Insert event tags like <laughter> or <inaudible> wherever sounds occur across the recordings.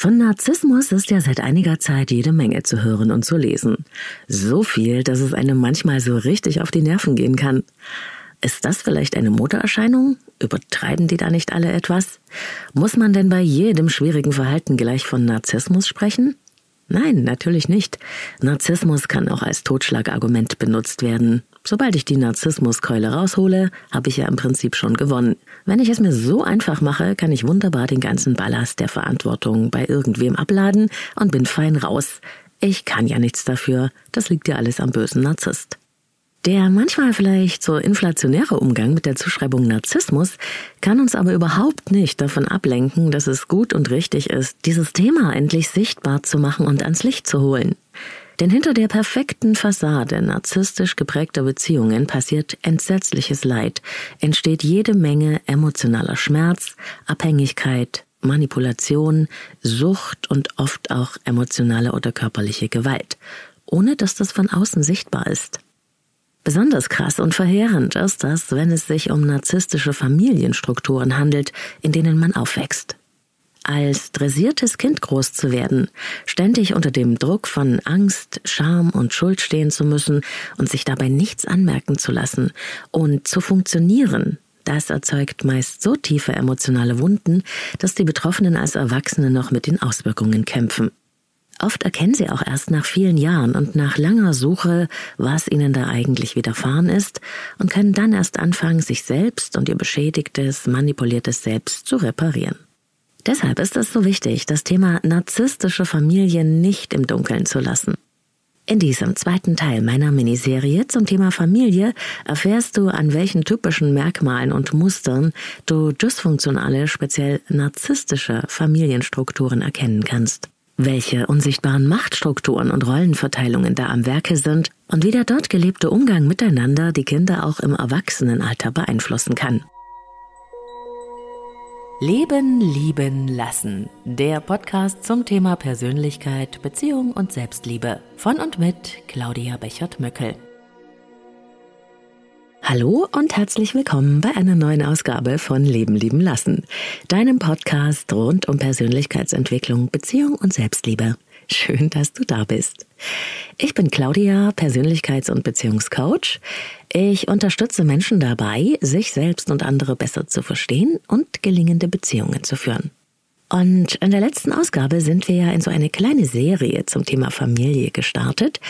Von Narzissmus ist ja seit einiger Zeit jede Menge zu hören und zu lesen. So viel, dass es einem manchmal so richtig auf die Nerven gehen kann. Ist das vielleicht eine Modeerscheinung? Übertreiben die da nicht alle etwas? Muss man denn bei jedem schwierigen Verhalten gleich von Narzissmus sprechen? Nein, natürlich nicht. Narzissmus kann auch als Totschlagargument benutzt werden. Sobald ich die Narzissmuskeule raushole, habe ich ja im Prinzip schon gewonnen. Wenn ich es mir so einfach mache, kann ich wunderbar den ganzen Ballast der Verantwortung bei irgendwem abladen und bin fein raus. Ich kann ja nichts dafür, das liegt ja alles am bösen Narzisst. Der manchmal vielleicht so inflationäre Umgang mit der Zuschreibung Narzissmus kann uns aber überhaupt nicht davon ablenken, dass es gut und richtig ist, dieses Thema endlich sichtbar zu machen und ans Licht zu holen. Denn hinter der perfekten Fassade narzisstisch geprägter Beziehungen passiert entsetzliches Leid, entsteht jede Menge emotionaler Schmerz, Abhängigkeit, Manipulation, Sucht und oft auch emotionale oder körperliche Gewalt, ohne dass das von außen sichtbar ist. Besonders krass und verheerend ist das, wenn es sich um narzisstische Familienstrukturen handelt, in denen man aufwächst. Als dressiertes Kind groß zu werden, ständig unter dem Druck von Angst, Scham und Schuld stehen zu müssen und sich dabei nichts anmerken zu lassen und zu funktionieren, das erzeugt meist so tiefe emotionale Wunden, dass die Betroffenen als Erwachsene noch mit den Auswirkungen kämpfen. Oft erkennen sie auch erst nach vielen Jahren und nach langer Suche, was ihnen da eigentlich widerfahren ist und können dann erst anfangen, sich selbst und ihr beschädigtes, manipuliertes Selbst zu reparieren. Deshalb ist es so wichtig, das Thema narzisstische Familien nicht im Dunkeln zu lassen. In diesem zweiten Teil meiner Miniserie zum Thema Familie erfährst du, an welchen typischen Merkmalen und Mustern du dysfunktionale, speziell narzisstische Familienstrukturen erkennen kannst welche unsichtbaren Machtstrukturen und Rollenverteilungen da am Werke sind und wie der dort gelebte Umgang miteinander die Kinder auch im Erwachsenenalter beeinflussen kann. Leben, lieben, lassen. Der Podcast zum Thema Persönlichkeit, Beziehung und Selbstliebe. Von und mit Claudia Bechert-Möckel. Hallo und herzlich willkommen bei einer neuen Ausgabe von Leben lieben lassen, deinem Podcast rund um Persönlichkeitsentwicklung, Beziehung und Selbstliebe. Schön, dass du da bist. Ich bin Claudia, Persönlichkeits- und Beziehungscoach. Ich unterstütze Menschen dabei, sich selbst und andere besser zu verstehen und gelingende Beziehungen zu führen. Und in der letzten Ausgabe sind wir ja in so eine kleine Serie zum Thema Familie gestartet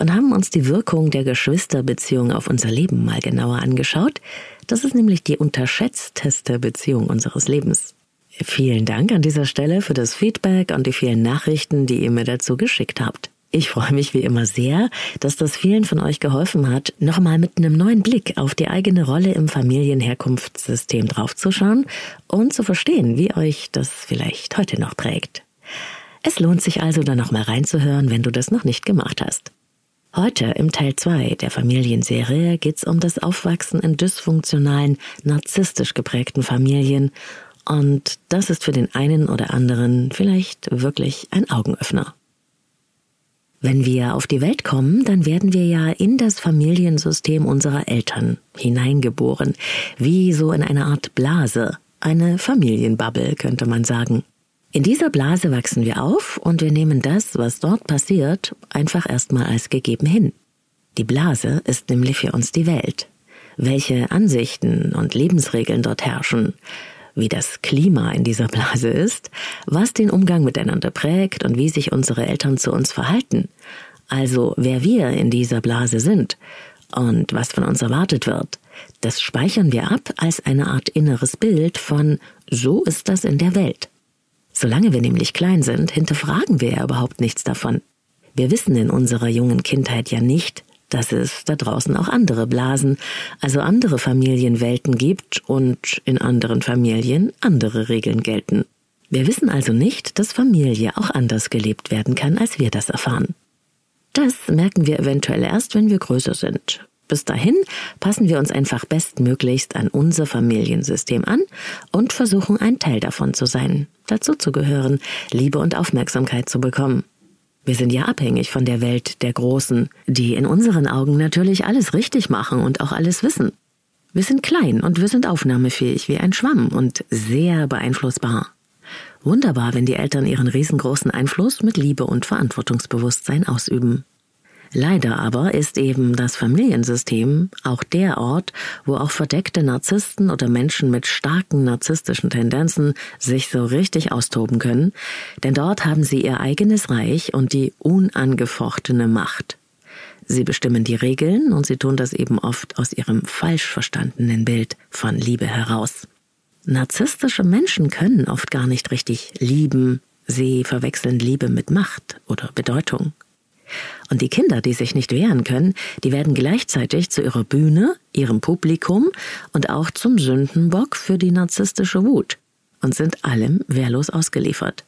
und haben uns die Wirkung der Geschwisterbeziehung auf unser Leben mal genauer angeschaut. Das ist nämlich die unterschätzteste Beziehung unseres Lebens. Vielen Dank an dieser Stelle für das Feedback und die vielen Nachrichten, die ihr mir dazu geschickt habt. Ich freue mich wie immer sehr, dass das vielen von euch geholfen hat, nochmal mit einem neuen Blick auf die eigene Rolle im Familienherkunftssystem draufzuschauen und zu verstehen, wie euch das vielleicht heute noch prägt. Es lohnt sich also, da nochmal reinzuhören, wenn du das noch nicht gemacht hast. Heute im Teil 2 der Familienserie geht's um das Aufwachsen in dysfunktionalen, narzisstisch geprägten Familien und das ist für den einen oder anderen vielleicht wirklich ein Augenöffner. Wenn wir auf die Welt kommen, dann werden wir ja in das Familiensystem unserer Eltern hineingeboren, wie so in eine Art Blase, eine Familienbubble könnte man sagen. In dieser Blase wachsen wir auf und wir nehmen das, was dort passiert, einfach erstmal als gegeben hin. Die Blase ist nämlich für uns die Welt. Welche Ansichten und Lebensregeln dort herrschen, wie das Klima in dieser Blase ist, was den Umgang miteinander prägt und wie sich unsere Eltern zu uns verhalten, also wer wir in dieser Blase sind und was von uns erwartet wird, das speichern wir ab als eine Art inneres Bild von so ist das in der Welt. Solange wir nämlich klein sind, hinterfragen wir ja überhaupt nichts davon. Wir wissen in unserer jungen Kindheit ja nicht, dass es da draußen auch andere Blasen, also andere Familienwelten gibt und in anderen Familien andere Regeln gelten. Wir wissen also nicht, dass Familie auch anders gelebt werden kann, als wir das erfahren. Das merken wir eventuell erst, wenn wir größer sind. Bis dahin passen wir uns einfach bestmöglichst an unser Familiensystem an und versuchen ein Teil davon zu sein, dazu zu gehören, Liebe und Aufmerksamkeit zu bekommen. Wir sind ja abhängig von der Welt der Großen, die in unseren Augen natürlich alles richtig machen und auch alles wissen. Wir sind klein und wir sind aufnahmefähig wie ein Schwamm und sehr beeinflussbar. Wunderbar, wenn die Eltern ihren riesengroßen Einfluss mit Liebe und Verantwortungsbewusstsein ausüben. Leider aber ist eben das Familiensystem auch der Ort, wo auch verdeckte Narzissten oder Menschen mit starken narzisstischen Tendenzen sich so richtig austoben können, denn dort haben sie ihr eigenes Reich und die unangefochtene Macht. Sie bestimmen die Regeln und sie tun das eben oft aus ihrem falsch verstandenen Bild von Liebe heraus. Narzisstische Menschen können oft gar nicht richtig lieben, sie verwechseln Liebe mit Macht oder Bedeutung. Und die Kinder, die sich nicht wehren können, die werden gleichzeitig zu ihrer Bühne, ihrem Publikum und auch zum Sündenbock für die narzisstische Wut und sind allem wehrlos ausgeliefert.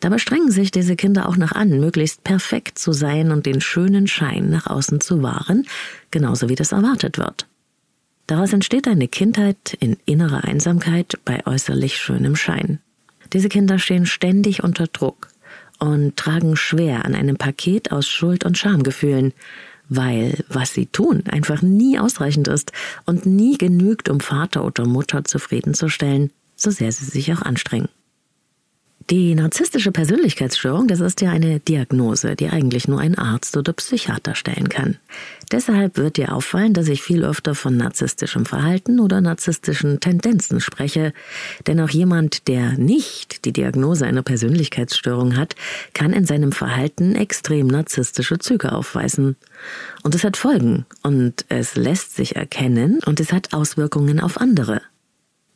Dabei strengen sich diese Kinder auch noch an, möglichst perfekt zu sein und den schönen Schein nach außen zu wahren, genauso wie das erwartet wird. Daraus entsteht eine Kindheit in innerer Einsamkeit bei äußerlich schönem Schein. Diese Kinder stehen ständig unter Druck und tragen schwer an einem Paket aus Schuld und Schamgefühlen, weil was sie tun einfach nie ausreichend ist und nie genügt, um Vater oder Mutter zufriedenzustellen, so sehr sie sich auch anstrengen. Die narzisstische Persönlichkeitsstörung, das ist ja eine Diagnose, die eigentlich nur ein Arzt oder Psychiater stellen kann. Deshalb wird dir auffallen, dass ich viel öfter von narzisstischem Verhalten oder narzisstischen Tendenzen spreche. Denn auch jemand, der nicht die Diagnose einer Persönlichkeitsstörung hat, kann in seinem Verhalten extrem narzisstische Züge aufweisen. Und es hat Folgen und es lässt sich erkennen und es hat Auswirkungen auf andere.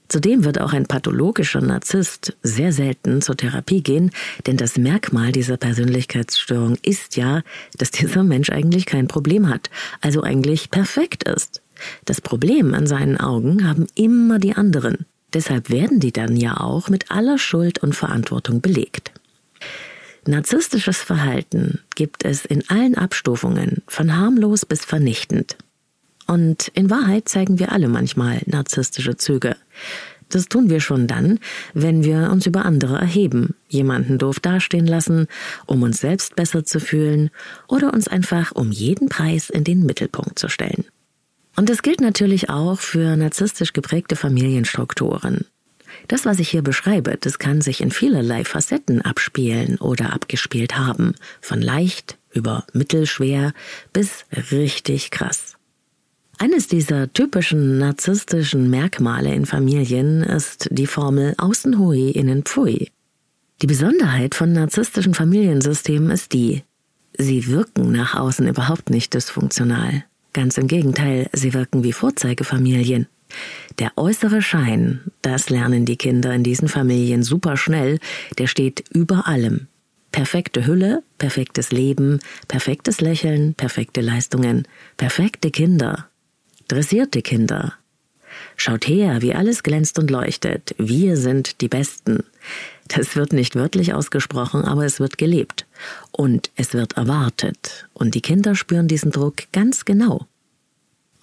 Zudem wird auch ein pathologischer Narzisst sehr selten zur Therapie gehen, denn das Merkmal dieser Persönlichkeitsstörung ist ja, dass dieser Mensch eigentlich kein Problem hat, also eigentlich perfekt ist. Das Problem an seinen Augen haben immer die anderen. Deshalb werden die dann ja auch mit aller Schuld und Verantwortung belegt. Narzisstisches Verhalten gibt es in allen Abstufungen, von harmlos bis vernichtend. Und in Wahrheit zeigen wir alle manchmal narzisstische Züge. Das tun wir schon dann, wenn wir uns über andere erheben, jemanden doof dastehen lassen, um uns selbst besser zu fühlen oder uns einfach um jeden Preis in den Mittelpunkt zu stellen. Und das gilt natürlich auch für narzisstisch geprägte Familienstrukturen. Das, was ich hier beschreibe, das kann sich in vielerlei Facetten abspielen oder abgespielt haben, von leicht über mittelschwer bis richtig krass. Eines dieser typischen narzisstischen Merkmale in Familien ist die Formel außen hui, innen pfui. Die Besonderheit von narzisstischen Familiensystemen ist die, sie wirken nach außen überhaupt nicht dysfunktional. Ganz im Gegenteil, sie wirken wie Vorzeigefamilien. Der äußere Schein, das lernen die Kinder in diesen Familien super schnell, der steht über allem. Perfekte Hülle, perfektes Leben, perfektes Lächeln, perfekte Leistungen, perfekte Kinder, Dressierte Kinder. Schaut her, wie alles glänzt und leuchtet. Wir sind die Besten. Das wird nicht wörtlich ausgesprochen, aber es wird gelebt. Und es wird erwartet. Und die Kinder spüren diesen Druck ganz genau.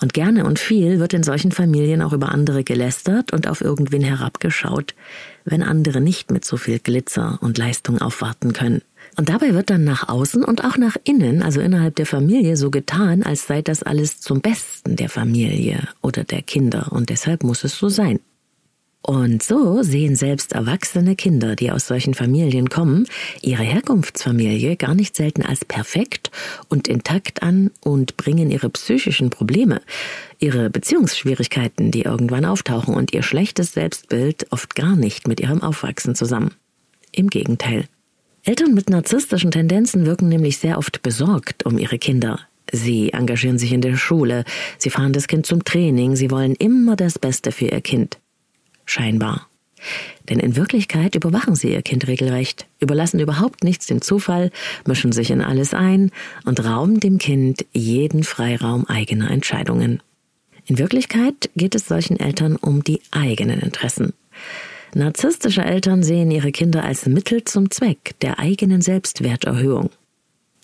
Und gerne und viel wird in solchen Familien auch über andere gelästert und auf irgendwen herabgeschaut, wenn andere nicht mit so viel Glitzer und Leistung aufwarten können. Und dabei wird dann nach außen und auch nach innen, also innerhalb der Familie, so getan, als sei das alles zum Besten der Familie oder der Kinder und deshalb muss es so sein. Und so sehen selbst erwachsene Kinder, die aus solchen Familien kommen, ihre Herkunftsfamilie gar nicht selten als perfekt und intakt an und bringen ihre psychischen Probleme, ihre Beziehungsschwierigkeiten, die irgendwann auftauchen und ihr schlechtes Selbstbild oft gar nicht mit ihrem Aufwachsen zusammen. Im Gegenteil. Eltern mit narzisstischen Tendenzen wirken nämlich sehr oft besorgt um ihre Kinder. Sie engagieren sich in der Schule, sie fahren das Kind zum Training, sie wollen immer das Beste für ihr Kind. Scheinbar. Denn in Wirklichkeit überwachen sie ihr Kind regelrecht, überlassen überhaupt nichts dem Zufall, mischen sich in alles ein und rauben dem Kind jeden Freiraum eigener Entscheidungen. In Wirklichkeit geht es solchen Eltern um die eigenen Interessen. Narzisstische Eltern sehen ihre Kinder als Mittel zum Zweck der eigenen Selbstwerterhöhung.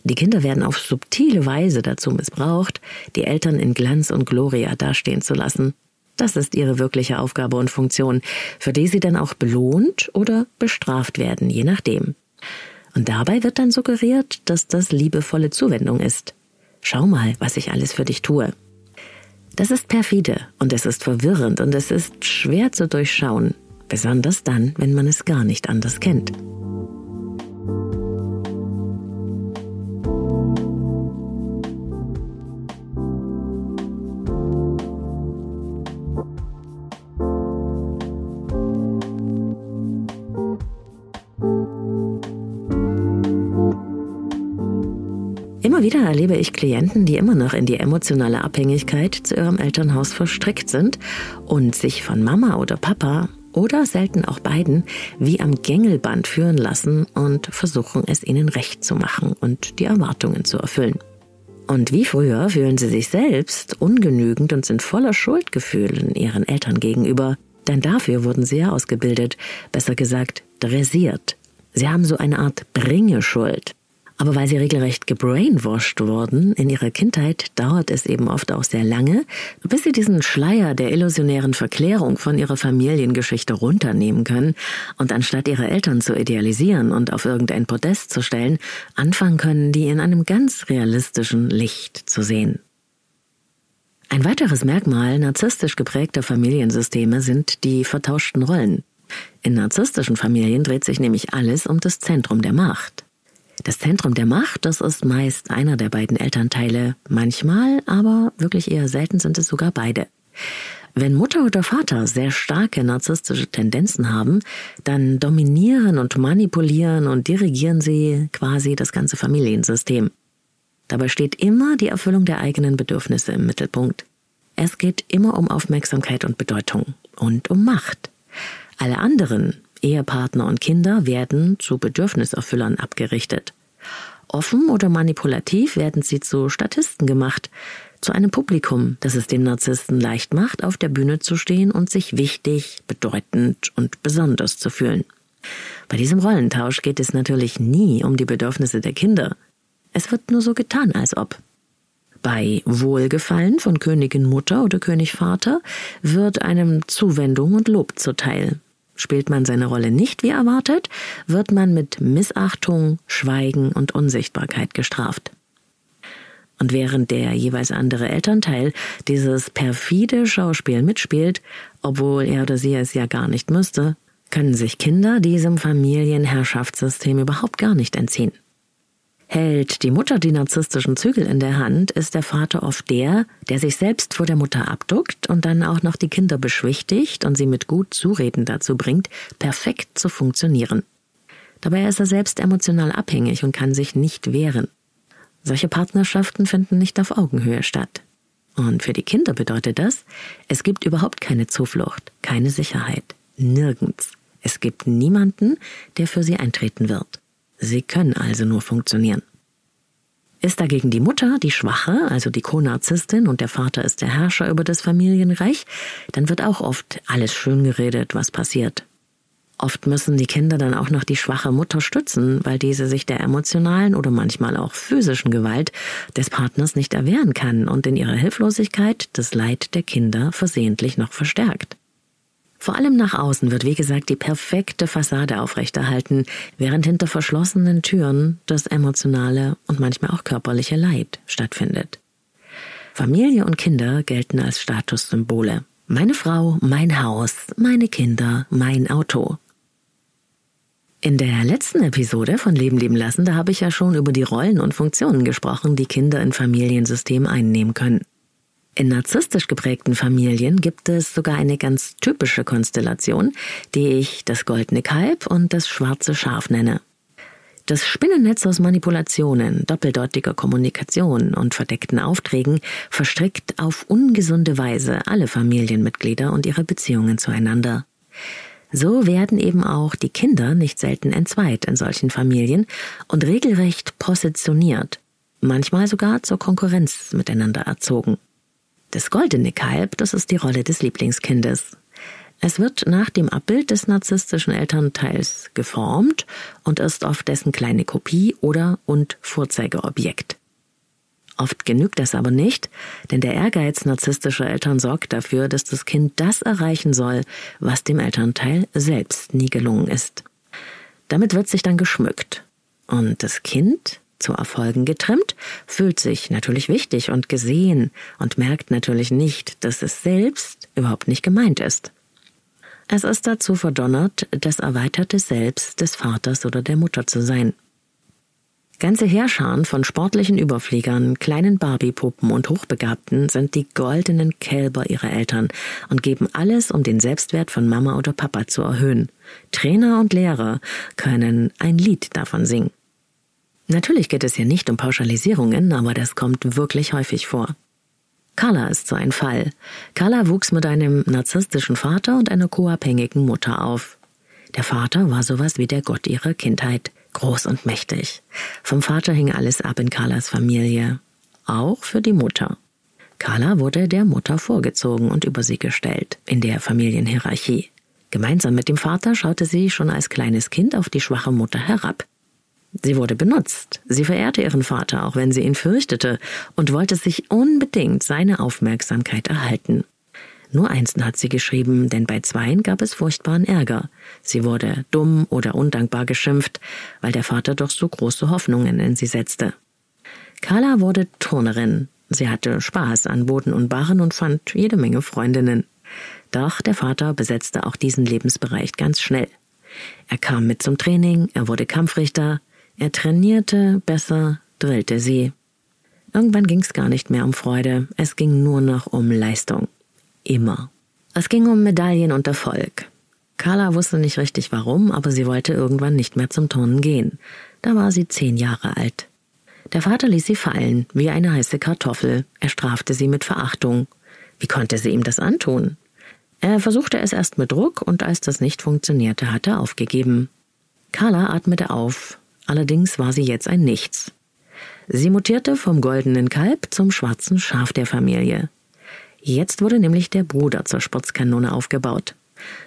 Die Kinder werden auf subtile Weise dazu missbraucht, die Eltern in Glanz und Gloria dastehen zu lassen. Das ist ihre wirkliche Aufgabe und Funktion, für die sie dann auch belohnt oder bestraft werden, je nachdem. Und dabei wird dann suggeriert, dass das liebevolle Zuwendung ist. Schau mal, was ich alles für dich tue. Das ist perfide und es ist verwirrend und es ist schwer zu durchschauen. Besonders dann, wenn man es gar nicht anders kennt. Immer wieder erlebe ich Klienten, die immer noch in die emotionale Abhängigkeit zu ihrem Elternhaus verstrickt sind und sich von Mama oder Papa oder selten auch beiden wie am Gängelband führen lassen und versuchen es ihnen recht zu machen und die Erwartungen zu erfüllen. Und wie früher fühlen sie sich selbst ungenügend und sind voller Schuldgefühlen ihren Eltern gegenüber, denn dafür wurden sie ja ausgebildet, besser gesagt dressiert. Sie haben so eine Art Bringeschuld. Aber weil sie regelrecht gebrainwashed wurden in ihrer Kindheit, dauert es eben oft auch sehr lange, bis sie diesen Schleier der illusionären Verklärung von ihrer Familiengeschichte runternehmen können und anstatt ihre Eltern zu idealisieren und auf irgendein Podest zu stellen, anfangen können, die in einem ganz realistischen Licht zu sehen. Ein weiteres Merkmal narzisstisch geprägter Familiensysteme sind die vertauschten Rollen. In narzisstischen Familien dreht sich nämlich alles um das Zentrum der Macht. Das Zentrum der Macht, das ist meist einer der beiden Elternteile. Manchmal, aber wirklich eher selten sind es sogar beide. Wenn Mutter oder Vater sehr starke narzisstische Tendenzen haben, dann dominieren und manipulieren und dirigieren sie quasi das ganze Familiensystem. Dabei steht immer die Erfüllung der eigenen Bedürfnisse im Mittelpunkt. Es geht immer um Aufmerksamkeit und Bedeutung und um Macht. Alle anderen, Ehepartner und Kinder werden zu Bedürfniserfüllern abgerichtet. Offen oder manipulativ werden sie zu Statisten gemacht, zu einem Publikum, das es dem Narzissten leicht macht, auf der Bühne zu stehen und sich wichtig, bedeutend und besonders zu fühlen. Bei diesem Rollentausch geht es natürlich nie um die Bedürfnisse der Kinder. Es wird nur so getan, als ob. Bei Wohlgefallen von Königin Mutter oder König Vater wird einem Zuwendung und Lob zuteil. Spielt man seine Rolle nicht wie erwartet, wird man mit Missachtung, Schweigen und Unsichtbarkeit gestraft. Und während der jeweils andere Elternteil dieses perfide Schauspiel mitspielt, obwohl er oder sie es ja gar nicht müsste, können sich Kinder diesem Familienherrschaftssystem überhaupt gar nicht entziehen. Hält die Mutter die narzisstischen Zügel in der Hand, ist der Vater oft der, der sich selbst vor der Mutter abduckt und dann auch noch die Kinder beschwichtigt und sie mit gut Zureden dazu bringt, perfekt zu funktionieren. Dabei ist er selbst emotional abhängig und kann sich nicht wehren. Solche Partnerschaften finden nicht auf Augenhöhe statt. Und für die Kinder bedeutet das, es gibt überhaupt keine Zuflucht, keine Sicherheit, nirgends. Es gibt niemanden, der für sie eintreten wird. Sie können also nur funktionieren. Ist dagegen die Mutter die Schwache, also die Co-Narzisstin, und der Vater ist der Herrscher über das Familienreich, dann wird auch oft alles schön geredet, was passiert. Oft müssen die Kinder dann auch noch die schwache Mutter stützen, weil diese sich der emotionalen oder manchmal auch physischen Gewalt des Partners nicht erwehren kann und in ihrer Hilflosigkeit das Leid der Kinder versehentlich noch verstärkt. Vor allem nach außen wird, wie gesagt, die perfekte Fassade aufrechterhalten, während hinter verschlossenen Türen das emotionale und manchmal auch körperliche Leid stattfindet. Familie und Kinder gelten als Statussymbole. Meine Frau, mein Haus, meine Kinder, mein Auto. In der letzten Episode von Leben leben lassen, da habe ich ja schon über die Rollen und Funktionen gesprochen, die Kinder in Familiensystemen einnehmen können. In narzisstisch geprägten Familien gibt es sogar eine ganz typische Konstellation, die ich das goldene Kalb und das schwarze Schaf nenne. Das Spinnennetz aus Manipulationen, doppeldeutiger Kommunikation und verdeckten Aufträgen verstrickt auf ungesunde Weise alle Familienmitglieder und ihre Beziehungen zueinander. So werden eben auch die Kinder nicht selten entzweit in solchen Familien und regelrecht positioniert, manchmal sogar zur Konkurrenz miteinander erzogen. Das goldene Kalb, das ist die Rolle des Lieblingskindes. Es wird nach dem Abbild des narzisstischen Elternteils geformt und ist oft dessen kleine Kopie oder und Vorzeigeobjekt. Oft genügt das aber nicht, denn der Ehrgeiz narzisstischer Eltern sorgt dafür, dass das Kind das erreichen soll, was dem Elternteil selbst nie gelungen ist. Damit wird sich dann geschmückt. Und das Kind zu Erfolgen getrimmt, fühlt sich natürlich wichtig und gesehen und merkt natürlich nicht, dass es selbst überhaupt nicht gemeint ist. Es ist dazu verdonnert, das erweiterte Selbst des Vaters oder der Mutter zu sein. Ganze Heerscharen von sportlichen Überfliegern, kleinen Barbiepuppen und Hochbegabten sind die goldenen Kälber ihrer Eltern und geben alles, um den Selbstwert von Mama oder Papa zu erhöhen. Trainer und Lehrer können ein Lied davon singen. Natürlich geht es hier nicht um Pauschalisierungen, aber das kommt wirklich häufig vor. Carla ist so ein Fall. Carla wuchs mit einem narzisstischen Vater und einer co-abhängigen Mutter auf. Der Vater war sowas wie der Gott ihrer Kindheit groß und mächtig. Vom Vater hing alles ab in Carlas Familie, auch für die Mutter. Carla wurde der Mutter vorgezogen und über sie gestellt in der Familienhierarchie. Gemeinsam mit dem Vater schaute sie schon als kleines Kind auf die schwache Mutter herab. Sie wurde benutzt. Sie verehrte ihren Vater, auch wenn sie ihn fürchtete, und wollte sich unbedingt seine Aufmerksamkeit erhalten. Nur einsten hat sie geschrieben, denn bei zweien gab es furchtbaren Ärger. Sie wurde dumm oder undankbar geschimpft, weil der Vater doch so große Hoffnungen in sie setzte. Carla wurde Turnerin. Sie hatte Spaß an Boden und Barren und fand jede Menge Freundinnen. Doch der Vater besetzte auch diesen Lebensbereich ganz schnell. Er kam mit zum Training, er wurde Kampfrichter, er trainierte besser, drillte sie. Irgendwann ging's gar nicht mehr um Freude, es ging nur noch um Leistung immer. Es ging um Medaillen und Erfolg. Carla wusste nicht richtig warum, aber sie wollte irgendwann nicht mehr zum Turnen gehen. Da war sie zehn Jahre alt. Der Vater ließ sie fallen, wie eine heiße Kartoffel. Er strafte sie mit Verachtung. Wie konnte sie ihm das antun? Er versuchte es erst mit Druck und als das nicht funktionierte, hat er aufgegeben. Carla atmete auf. Allerdings war sie jetzt ein Nichts. Sie mutierte vom goldenen Kalb zum schwarzen Schaf der Familie. Jetzt wurde nämlich der Bruder zur Sportskanone aufgebaut.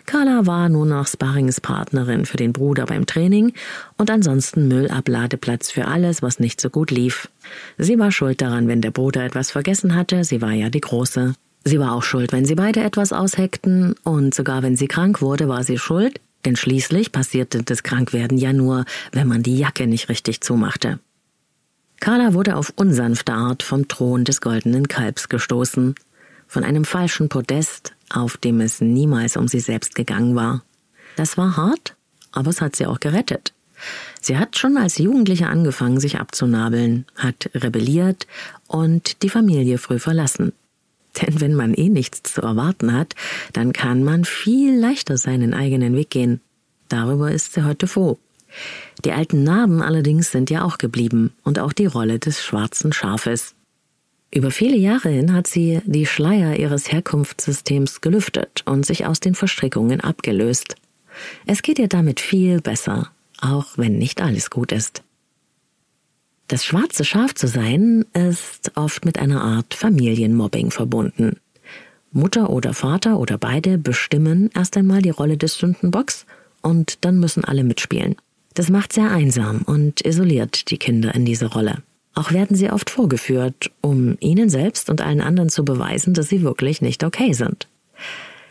Carla war nur noch Sparringspartnerin für den Bruder beim Training und ansonsten Müllabladeplatz für alles, was nicht so gut lief. Sie war schuld daran, wenn der Bruder etwas vergessen hatte, sie war ja die Große. Sie war auch schuld, wenn sie beide etwas ausheckten und sogar wenn sie krank wurde, war sie schuld, denn schließlich passierte das Krankwerden ja nur, wenn man die Jacke nicht richtig zumachte. Carla wurde auf unsanfte Art vom Thron des goldenen Kalbs gestoßen von einem falschen Podest, auf dem es niemals um sie selbst gegangen war. Das war hart, aber es hat sie auch gerettet. Sie hat schon als Jugendliche angefangen, sich abzunabeln, hat rebelliert und die Familie früh verlassen. Denn wenn man eh nichts zu erwarten hat, dann kann man viel leichter seinen eigenen Weg gehen. Darüber ist sie heute froh. Die alten Narben allerdings sind ja auch geblieben und auch die Rolle des schwarzen Schafes. Über viele Jahre hin hat sie die Schleier ihres Herkunftssystems gelüftet und sich aus den Verstrickungen abgelöst. Es geht ihr damit viel besser, auch wenn nicht alles gut ist. Das schwarze Schaf zu sein ist oft mit einer Art Familienmobbing verbunden. Mutter oder Vater oder beide bestimmen erst einmal die Rolle des Sündenbocks und dann müssen alle mitspielen. Das macht sehr einsam und isoliert die Kinder in diese Rolle. Auch werden sie oft vorgeführt, um ihnen selbst und allen anderen zu beweisen, dass sie wirklich nicht okay sind.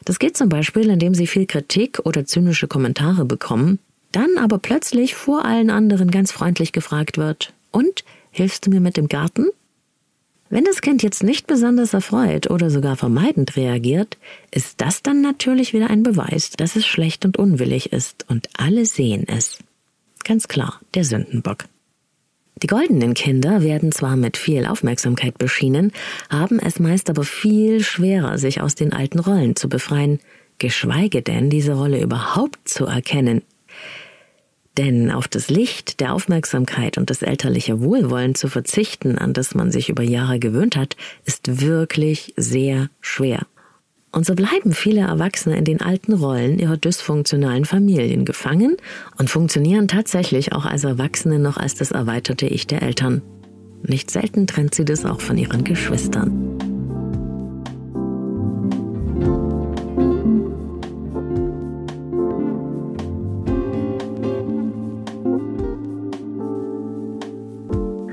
Das geht zum Beispiel, indem sie viel Kritik oder zynische Kommentare bekommen, dann aber plötzlich vor allen anderen ganz freundlich gefragt wird, und, hilfst du mir mit dem Garten? Wenn das Kind jetzt nicht besonders erfreut oder sogar vermeidend reagiert, ist das dann natürlich wieder ein Beweis, dass es schlecht und unwillig ist und alle sehen es. Ganz klar, der Sündenbock. Die goldenen Kinder werden zwar mit viel Aufmerksamkeit beschienen, haben es meist aber viel schwerer, sich aus den alten Rollen zu befreien, geschweige denn diese Rolle überhaupt zu erkennen. Denn auf das Licht der Aufmerksamkeit und das elterliche Wohlwollen zu verzichten, an das man sich über Jahre gewöhnt hat, ist wirklich sehr schwer. Und so bleiben viele Erwachsene in den alten Rollen ihrer dysfunktionalen Familien gefangen und funktionieren tatsächlich auch als Erwachsene noch als das erweiterte Ich der Eltern. Nicht selten trennt sie das auch von ihren Geschwistern.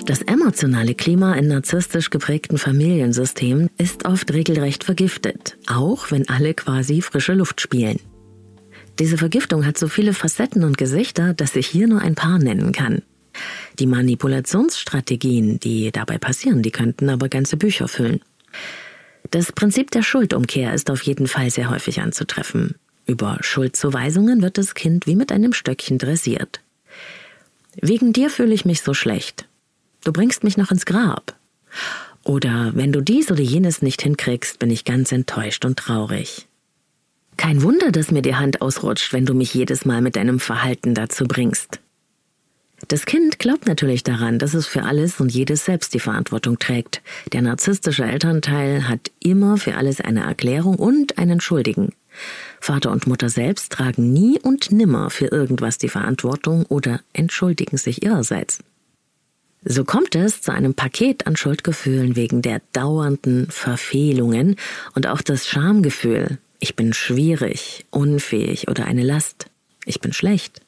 Das emotionale Klima in narzisstisch geprägten Familiensystemen ist oft regelrecht vergiftet, auch wenn alle quasi frische Luft spielen. Diese Vergiftung hat so viele Facetten und Gesichter, dass ich hier nur ein paar nennen kann. Die Manipulationsstrategien, die dabei passieren, die könnten aber ganze Bücher füllen. Das Prinzip der Schuldumkehr ist auf jeden Fall sehr häufig anzutreffen. Über Schuldzuweisungen wird das Kind wie mit einem Stöckchen dressiert. Wegen dir fühle ich mich so schlecht. Du bringst mich noch ins Grab. Oder wenn du dies oder jenes nicht hinkriegst, bin ich ganz enttäuscht und traurig. Kein Wunder, dass mir die Hand ausrutscht, wenn du mich jedes Mal mit deinem Verhalten dazu bringst. Das Kind glaubt natürlich daran, dass es für alles und jedes selbst die Verantwortung trägt. Der narzisstische Elternteil hat immer für alles eine Erklärung und einen Schuldigen. Vater und Mutter selbst tragen nie und nimmer für irgendwas die Verantwortung oder entschuldigen sich ihrerseits. So kommt es zu einem Paket an Schuldgefühlen wegen der dauernden Verfehlungen und auch das Schamgefühl. Ich bin schwierig, unfähig oder eine Last. Ich bin schlecht.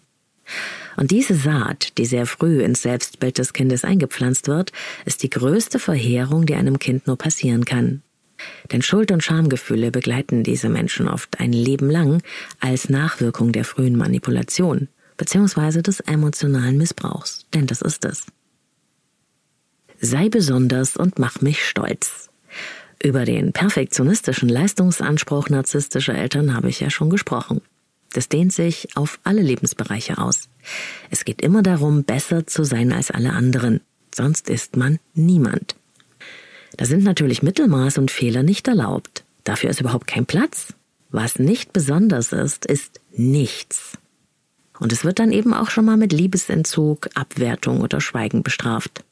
Und diese Saat, die sehr früh ins Selbstbild des Kindes eingepflanzt wird, ist die größte Verheerung, die einem Kind nur passieren kann. Denn Schuld- und Schamgefühle begleiten diese Menschen oft ein Leben lang als Nachwirkung der frühen Manipulation bzw. des emotionalen Missbrauchs. Denn das ist es. Sei besonders und mach mich stolz. Über den perfektionistischen Leistungsanspruch narzisstischer Eltern habe ich ja schon gesprochen. Das dehnt sich auf alle Lebensbereiche aus. Es geht immer darum, besser zu sein als alle anderen, sonst ist man niemand. Da sind natürlich Mittelmaß und Fehler nicht erlaubt. Dafür ist überhaupt kein Platz. Was nicht besonders ist, ist nichts. Und es wird dann eben auch schon mal mit Liebesentzug, Abwertung oder Schweigen bestraft.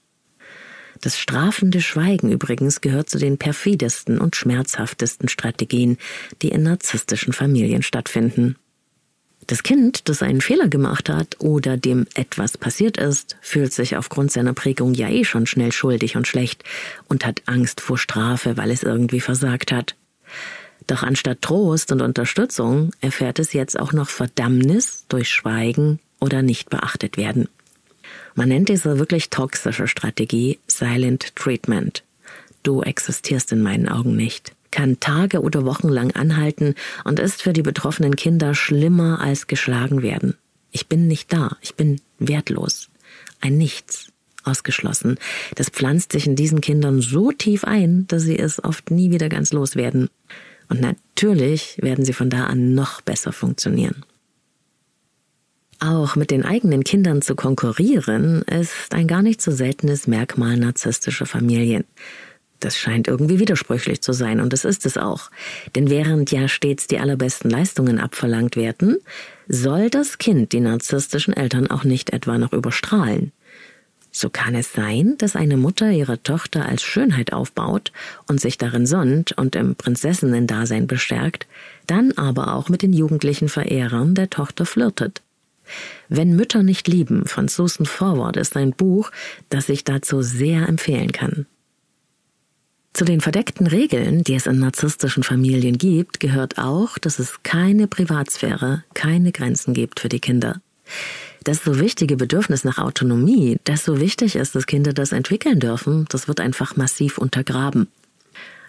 Das strafende Schweigen übrigens gehört zu den perfidesten und schmerzhaftesten Strategien, die in narzisstischen Familien stattfinden. Das Kind, das einen Fehler gemacht hat oder dem etwas passiert ist, fühlt sich aufgrund seiner Prägung ja eh schon schnell schuldig und schlecht und hat Angst vor Strafe, weil es irgendwie versagt hat. Doch anstatt Trost und Unterstützung erfährt es jetzt auch noch Verdammnis durch Schweigen oder nicht beachtet werden. Man nennt diese wirklich toxische Strategie Silent Treatment. Du existierst in meinen Augen nicht kann Tage oder Wochen lang anhalten und ist für die betroffenen Kinder schlimmer als geschlagen werden. Ich bin nicht da, ich bin wertlos, ein Nichts, ausgeschlossen. Das pflanzt sich in diesen Kindern so tief ein, dass sie es oft nie wieder ganz loswerden. Und natürlich werden sie von da an noch besser funktionieren. Auch mit den eigenen Kindern zu konkurrieren, ist ein gar nicht so seltenes Merkmal narzisstischer Familien. Das scheint irgendwie widersprüchlich zu sein, und es ist es auch. Denn während ja stets die allerbesten Leistungen abverlangt werden, soll das Kind die narzisstischen Eltern auch nicht etwa noch überstrahlen. So kann es sein, dass eine Mutter ihre Tochter als Schönheit aufbaut und sich darin sonnt und im Prinzessinnen-Dasein bestärkt, dann aber auch mit den jugendlichen Verehrern der Tochter flirtet. Wenn Mütter nicht lieben von Susan Forward ist ein Buch, das ich dazu sehr empfehlen kann. Zu den verdeckten Regeln, die es in narzisstischen Familien gibt, gehört auch, dass es keine Privatsphäre, keine Grenzen gibt für die Kinder. Das so wichtige Bedürfnis nach Autonomie, das so wichtig ist, dass Kinder das entwickeln dürfen, das wird einfach massiv untergraben.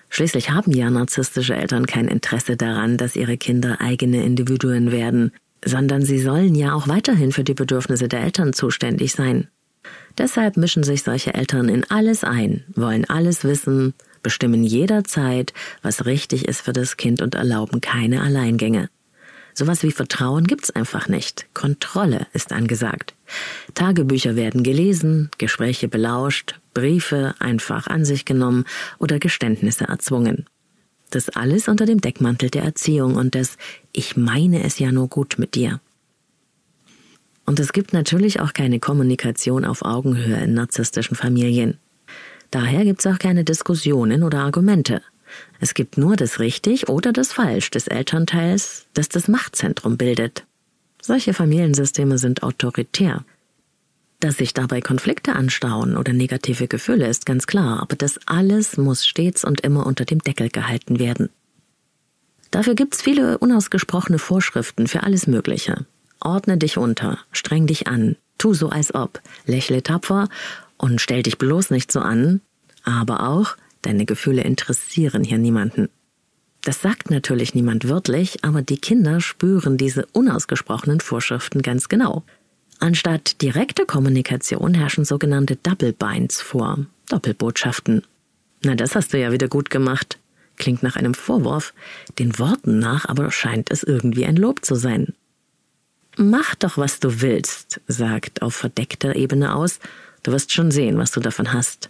Schließlich haben ja narzisstische Eltern kein Interesse daran, dass ihre Kinder eigene Individuen werden, sondern sie sollen ja auch weiterhin für die Bedürfnisse der Eltern zuständig sein. Deshalb mischen sich solche Eltern in alles ein, wollen alles wissen, bestimmen jederzeit, was richtig ist für das Kind und erlauben keine Alleingänge. Sowas wie Vertrauen gibt's einfach nicht. Kontrolle ist angesagt. Tagebücher werden gelesen, Gespräche belauscht, Briefe einfach an sich genommen oder Geständnisse erzwungen. Das alles unter dem Deckmantel der Erziehung und des Ich meine es ja nur gut mit dir. Und es gibt natürlich auch keine Kommunikation auf Augenhöhe in narzisstischen Familien. Daher gibt es auch keine Diskussionen oder Argumente. Es gibt nur das Richtig oder das Falsch des Elternteils, das das Machtzentrum bildet. Solche Familiensysteme sind autoritär. Dass sich dabei Konflikte anstauen oder negative Gefühle ist ganz klar, aber das alles muss stets und immer unter dem Deckel gehalten werden. Dafür gibt's viele unausgesprochene Vorschriften für alles Mögliche. Ordne dich unter, streng dich an, tu so als ob, lächle tapfer und stell dich bloß nicht so an, aber auch deine Gefühle interessieren hier niemanden. Das sagt natürlich niemand wörtlich, aber die Kinder spüren diese unausgesprochenen Vorschriften ganz genau. Anstatt direkte Kommunikation herrschen sogenannte Double Binds vor, Doppelbotschaften. Na, das hast du ja wieder gut gemacht. Klingt nach einem Vorwurf, den Worten nach aber scheint es irgendwie ein Lob zu sein. Mach doch, was du willst, sagt auf verdeckter Ebene aus, du wirst schon sehen, was du davon hast.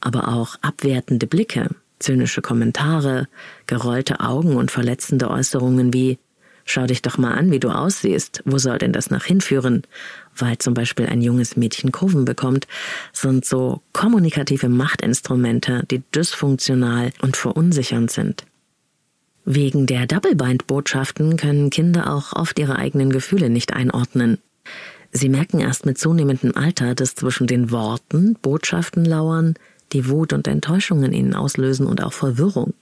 Aber auch abwertende Blicke, zynische Kommentare, gerollte Augen und verletzende Äußerungen wie Schau dich doch mal an, wie du aussiehst. Wo soll denn das nach hinführen? Weil zum Beispiel ein junges Mädchen Kurven bekommt, sind so kommunikative Machtinstrumente, die dysfunktional und verunsichernd sind. Wegen der Double-Bind-Botschaften können Kinder auch oft ihre eigenen Gefühle nicht einordnen. Sie merken erst mit zunehmendem Alter, dass zwischen den Worten Botschaften lauern, die Wut und Enttäuschung in ihnen auslösen und auch Verwirrung.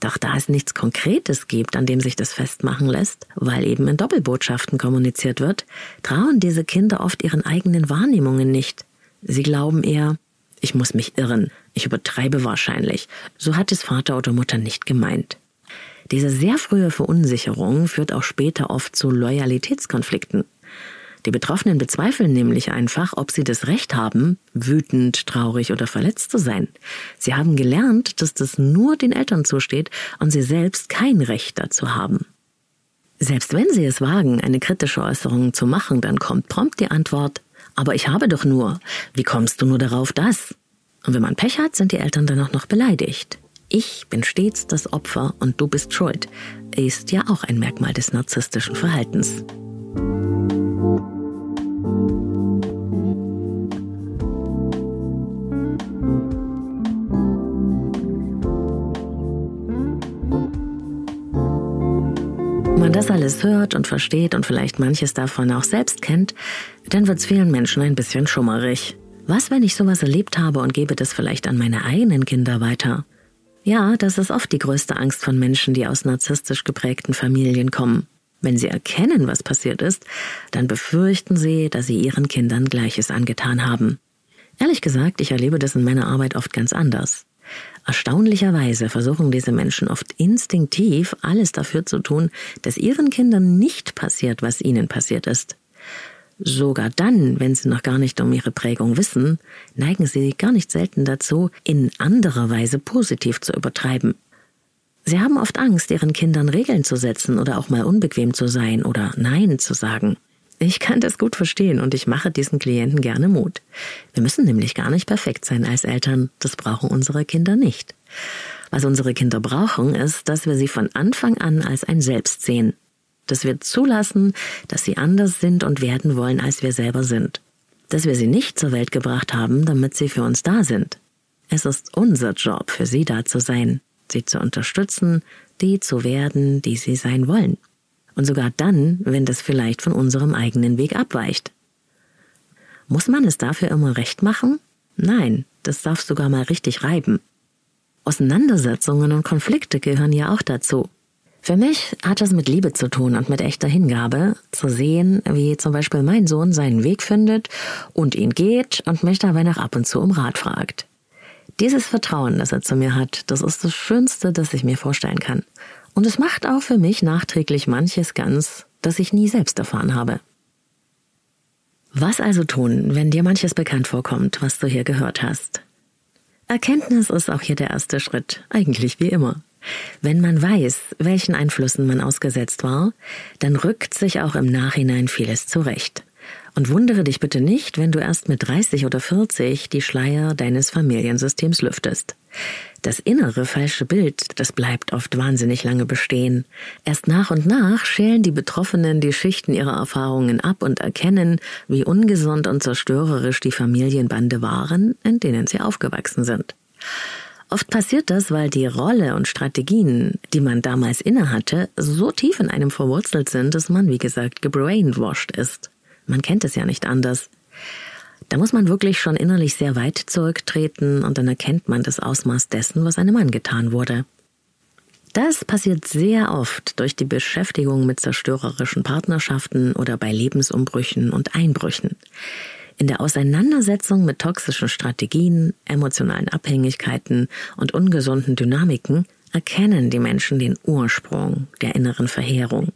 Doch da es nichts Konkretes gibt, an dem sich das festmachen lässt, weil eben in Doppelbotschaften kommuniziert wird, trauen diese Kinder oft ihren eigenen Wahrnehmungen nicht. Sie glauben eher, ich muss mich irren, ich übertreibe wahrscheinlich, so hat es Vater oder Mutter nicht gemeint. Diese sehr frühe Verunsicherung führt auch später oft zu Loyalitätskonflikten. Die Betroffenen bezweifeln nämlich einfach, ob sie das Recht haben, wütend, traurig oder verletzt zu sein. Sie haben gelernt, dass das nur den Eltern zusteht und sie selbst kein Recht dazu haben. Selbst wenn sie es wagen, eine kritische Äußerung zu machen, dann kommt prompt die Antwort, aber ich habe doch nur. Wie kommst du nur darauf, das? Und wenn man Pech hat, sind die Eltern dann auch noch beleidigt. Ich bin stets das Opfer und du bist schuld, ist ja auch ein Merkmal des narzisstischen Verhaltens. Das alles hört und versteht und vielleicht manches davon auch selbst kennt, dann wird es vielen Menschen ein bisschen schummerig. Was, wenn ich sowas erlebt habe und gebe das vielleicht an meine eigenen Kinder weiter? Ja, das ist oft die größte Angst von Menschen, die aus narzisstisch geprägten Familien kommen. Wenn sie erkennen, was passiert ist, dann befürchten sie, dass sie ihren Kindern Gleiches angetan haben. Ehrlich gesagt, ich erlebe das in meiner Arbeit oft ganz anders. Erstaunlicherweise versuchen diese Menschen oft instinktiv alles dafür zu tun, dass ihren Kindern nicht passiert, was ihnen passiert ist. Sogar dann, wenn sie noch gar nicht um ihre Prägung wissen, neigen sie gar nicht selten dazu, in anderer Weise positiv zu übertreiben. Sie haben oft Angst, ihren Kindern Regeln zu setzen oder auch mal unbequem zu sein oder Nein zu sagen. Ich kann das gut verstehen und ich mache diesen Klienten gerne Mut. Wir müssen nämlich gar nicht perfekt sein als Eltern. Das brauchen unsere Kinder nicht. Was unsere Kinder brauchen, ist, dass wir sie von Anfang an als ein Selbst sehen. Dass wir zulassen, dass sie anders sind und werden wollen, als wir selber sind. Dass wir sie nicht zur Welt gebracht haben, damit sie für uns da sind. Es ist unser Job, für sie da zu sein, sie zu unterstützen, die zu werden, die sie sein wollen. Und sogar dann, wenn das vielleicht von unserem eigenen Weg abweicht. Muss man es dafür immer recht machen? Nein, das darf sogar mal richtig reiben. Auseinandersetzungen und Konflikte gehören ja auch dazu. Für mich hat das mit Liebe zu tun und mit echter Hingabe, zu sehen, wie zum Beispiel mein Sohn seinen Weg findet und ihn geht und mich dabei nach ab und zu um Rat fragt. Dieses Vertrauen, das er zu mir hat, das ist das Schönste, das ich mir vorstellen kann. Und es macht auch für mich nachträglich manches ganz, das ich nie selbst erfahren habe. Was also tun, wenn dir manches bekannt vorkommt, was du hier gehört hast? Erkenntnis ist auch hier der erste Schritt, eigentlich wie immer. Wenn man weiß, welchen Einflüssen man ausgesetzt war, dann rückt sich auch im Nachhinein vieles zurecht. Und wundere dich bitte nicht, wenn du erst mit 30 oder 40 die Schleier deines Familiensystems lüftest. Das innere falsche Bild, das bleibt oft wahnsinnig lange bestehen. Erst nach und nach schälen die Betroffenen die Schichten ihrer Erfahrungen ab und erkennen, wie ungesund und zerstörerisch die Familienbande waren, in denen sie aufgewachsen sind. Oft passiert das, weil die Rolle und Strategien, die man damals innehatte, so tief in einem verwurzelt sind, dass man, wie gesagt, gebrainwashed ist. Man kennt es ja nicht anders. Da muss man wirklich schon innerlich sehr weit zurücktreten und dann erkennt man das Ausmaß dessen, was einem angetan wurde. Das passiert sehr oft durch die Beschäftigung mit zerstörerischen Partnerschaften oder bei Lebensumbrüchen und Einbrüchen. In der Auseinandersetzung mit toxischen Strategien, emotionalen Abhängigkeiten und ungesunden Dynamiken erkennen die Menschen den Ursprung der inneren Verheerung.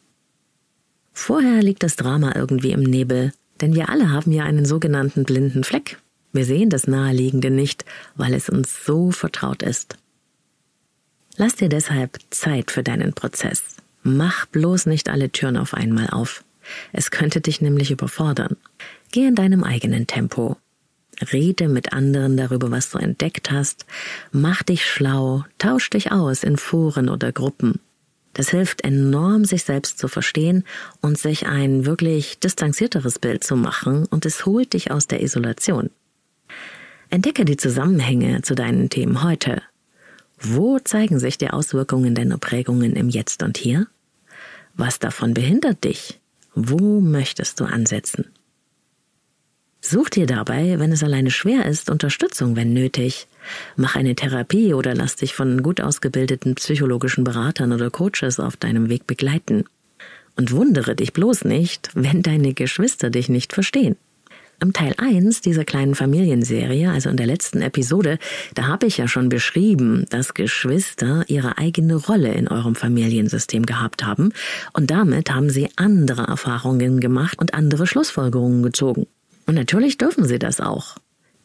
Vorher liegt das Drama irgendwie im Nebel, denn wir alle haben ja einen sogenannten blinden Fleck. Wir sehen das Naheliegende nicht, weil es uns so vertraut ist. Lass dir deshalb Zeit für deinen Prozess. Mach bloß nicht alle Türen auf einmal auf. Es könnte dich nämlich überfordern. Geh in deinem eigenen Tempo. Rede mit anderen darüber, was du entdeckt hast. Mach dich schlau. Tausch dich aus in Foren oder Gruppen. Das hilft enorm, sich selbst zu verstehen und sich ein wirklich distanzierteres Bild zu machen und es holt dich aus der Isolation. Entdecke die Zusammenhänge zu deinen Themen heute. Wo zeigen sich die Auswirkungen deiner Prägungen im Jetzt und Hier? Was davon behindert dich? Wo möchtest du ansetzen? Such dir dabei, wenn es alleine schwer ist, Unterstützung, wenn nötig. Mach eine Therapie oder lass dich von gut ausgebildeten psychologischen Beratern oder Coaches auf deinem Weg begleiten. Und wundere dich bloß nicht, wenn deine Geschwister dich nicht verstehen. Im Teil 1 dieser kleinen Familienserie, also in der letzten Episode, da habe ich ja schon beschrieben, dass Geschwister ihre eigene Rolle in eurem Familiensystem gehabt haben und damit haben sie andere Erfahrungen gemacht und andere Schlussfolgerungen gezogen. Und natürlich dürfen sie das auch.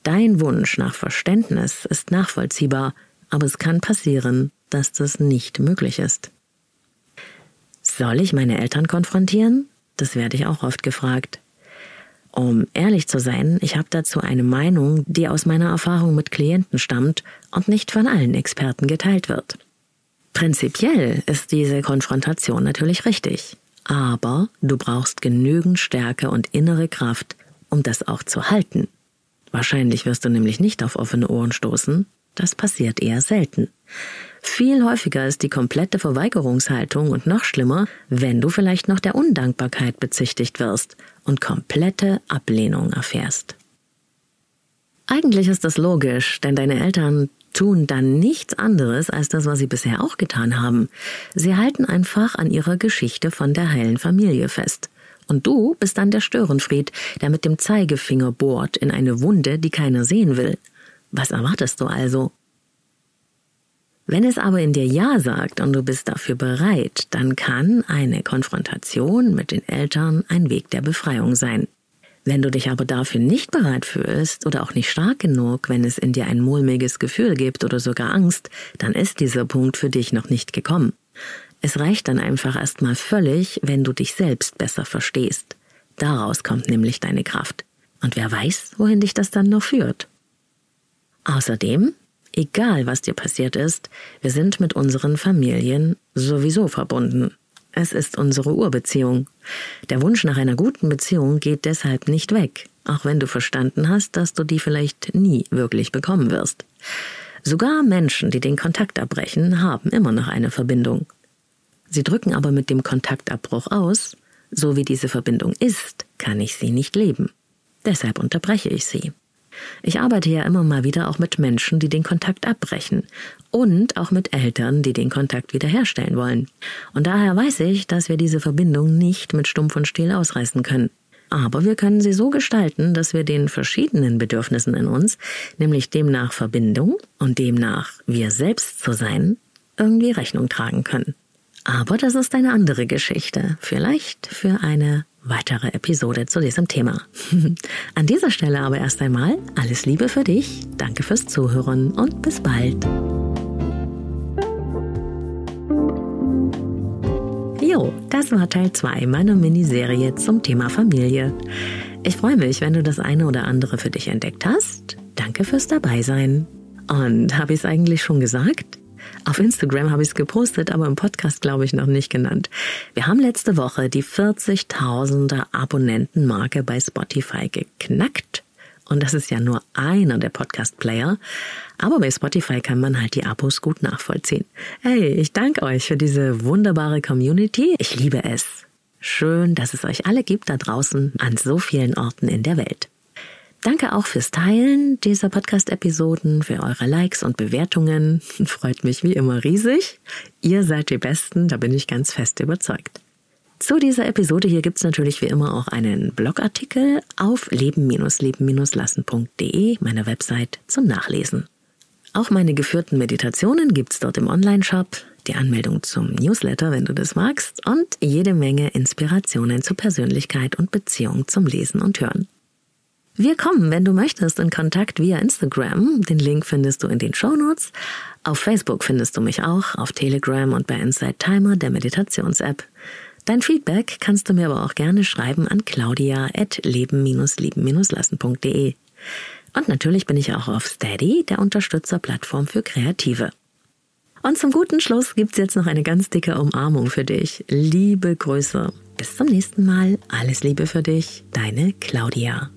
Dein Wunsch nach Verständnis ist nachvollziehbar, aber es kann passieren, dass das nicht möglich ist. Soll ich meine Eltern konfrontieren? Das werde ich auch oft gefragt. Um ehrlich zu sein, ich habe dazu eine Meinung, die aus meiner Erfahrung mit Klienten stammt und nicht von allen Experten geteilt wird. Prinzipiell ist diese Konfrontation natürlich richtig, aber du brauchst genügend Stärke und innere Kraft, um das auch zu halten. Wahrscheinlich wirst du nämlich nicht auf offene Ohren stoßen, das passiert eher selten. Viel häufiger ist die komplette Verweigerungshaltung und noch schlimmer, wenn du vielleicht noch der Undankbarkeit bezichtigt wirst und komplette Ablehnung erfährst. Eigentlich ist das logisch, denn deine Eltern tun dann nichts anderes als das, was sie bisher auch getan haben. Sie halten einfach an ihrer Geschichte von der heilen Familie fest. Und du bist dann der Störenfried, der mit dem Zeigefinger bohrt in eine Wunde, die keiner sehen will. Was erwartest du also? Wenn es aber in dir Ja sagt und du bist dafür bereit, dann kann eine Konfrontation mit den Eltern ein Weg der Befreiung sein. Wenn du dich aber dafür nicht bereit fühlst oder auch nicht stark genug, wenn es in dir ein mulmiges Gefühl gibt oder sogar Angst, dann ist dieser Punkt für dich noch nicht gekommen. Es reicht dann einfach erstmal völlig, wenn du dich selbst besser verstehst. Daraus kommt nämlich deine Kraft. Und wer weiß, wohin dich das dann noch führt. Außerdem Egal, was dir passiert ist, wir sind mit unseren Familien sowieso verbunden. Es ist unsere Urbeziehung. Der Wunsch nach einer guten Beziehung geht deshalb nicht weg, auch wenn du verstanden hast, dass du die vielleicht nie wirklich bekommen wirst. Sogar Menschen, die den Kontakt abbrechen, haben immer noch eine Verbindung. Sie drücken aber mit dem Kontaktabbruch aus, so wie diese Verbindung ist, kann ich sie nicht leben. Deshalb unterbreche ich sie. Ich arbeite ja immer mal wieder auch mit Menschen, die den Kontakt abbrechen und auch mit Eltern, die den Kontakt wiederherstellen wollen. Und daher weiß ich, dass wir diese Verbindung nicht mit Stumpf und Stiel ausreißen können. Aber wir können sie so gestalten, dass wir den verschiedenen Bedürfnissen in uns, nämlich demnach Verbindung und demnach wir selbst zu sein, irgendwie Rechnung tragen können. Aber das ist eine andere Geschichte, vielleicht für eine weitere Episode zu diesem Thema. <laughs> An dieser Stelle aber erst einmal alles Liebe für dich, danke fürs Zuhören und bis bald. Jo, das war Teil 2 meiner Miniserie zum Thema Familie. Ich freue mich, wenn du das eine oder andere für dich entdeckt hast. Danke fürs Dabeisein. Und habe ich es eigentlich schon gesagt? Auf Instagram habe ich es gepostet, aber im Podcast glaube ich noch nicht genannt. Wir haben letzte Woche die 40.000er Abonnentenmarke bei Spotify geknackt. Und das ist ja nur einer der Podcast-Player. Aber bei Spotify kann man halt die Abos gut nachvollziehen. Hey, ich danke euch für diese wunderbare Community. Ich liebe es. Schön, dass es euch alle gibt da draußen an so vielen Orten in der Welt. Danke auch fürs Teilen dieser Podcast-Episoden, für eure Likes und Bewertungen. <laughs> Freut mich wie immer riesig. Ihr seid die Besten, da bin ich ganz fest überzeugt. Zu dieser Episode hier gibt's natürlich wie immer auch einen Blogartikel auf leben-leben-lassen.de, meine Website, zum Nachlesen. Auch meine geführten Meditationen gibt's dort im Online-Shop, die Anmeldung zum Newsletter, wenn du das magst, und jede Menge Inspirationen zur Persönlichkeit und Beziehung zum Lesen und Hören. Wir kommen, wenn du möchtest, in Kontakt via Instagram. Den Link findest du in den Shownotes. Auf Facebook findest du mich auch, auf Telegram und bei Inside Timer, der Meditations-App. Dein Feedback kannst du mir aber auch gerne schreiben an claudia.leben-leben-lassen.de. Und natürlich bin ich auch auf Steady, der Unterstützerplattform für Kreative. Und zum guten Schluss gibt's jetzt noch eine ganz dicke Umarmung für dich. Liebe Grüße. Bis zum nächsten Mal. Alles Liebe für dich, deine Claudia.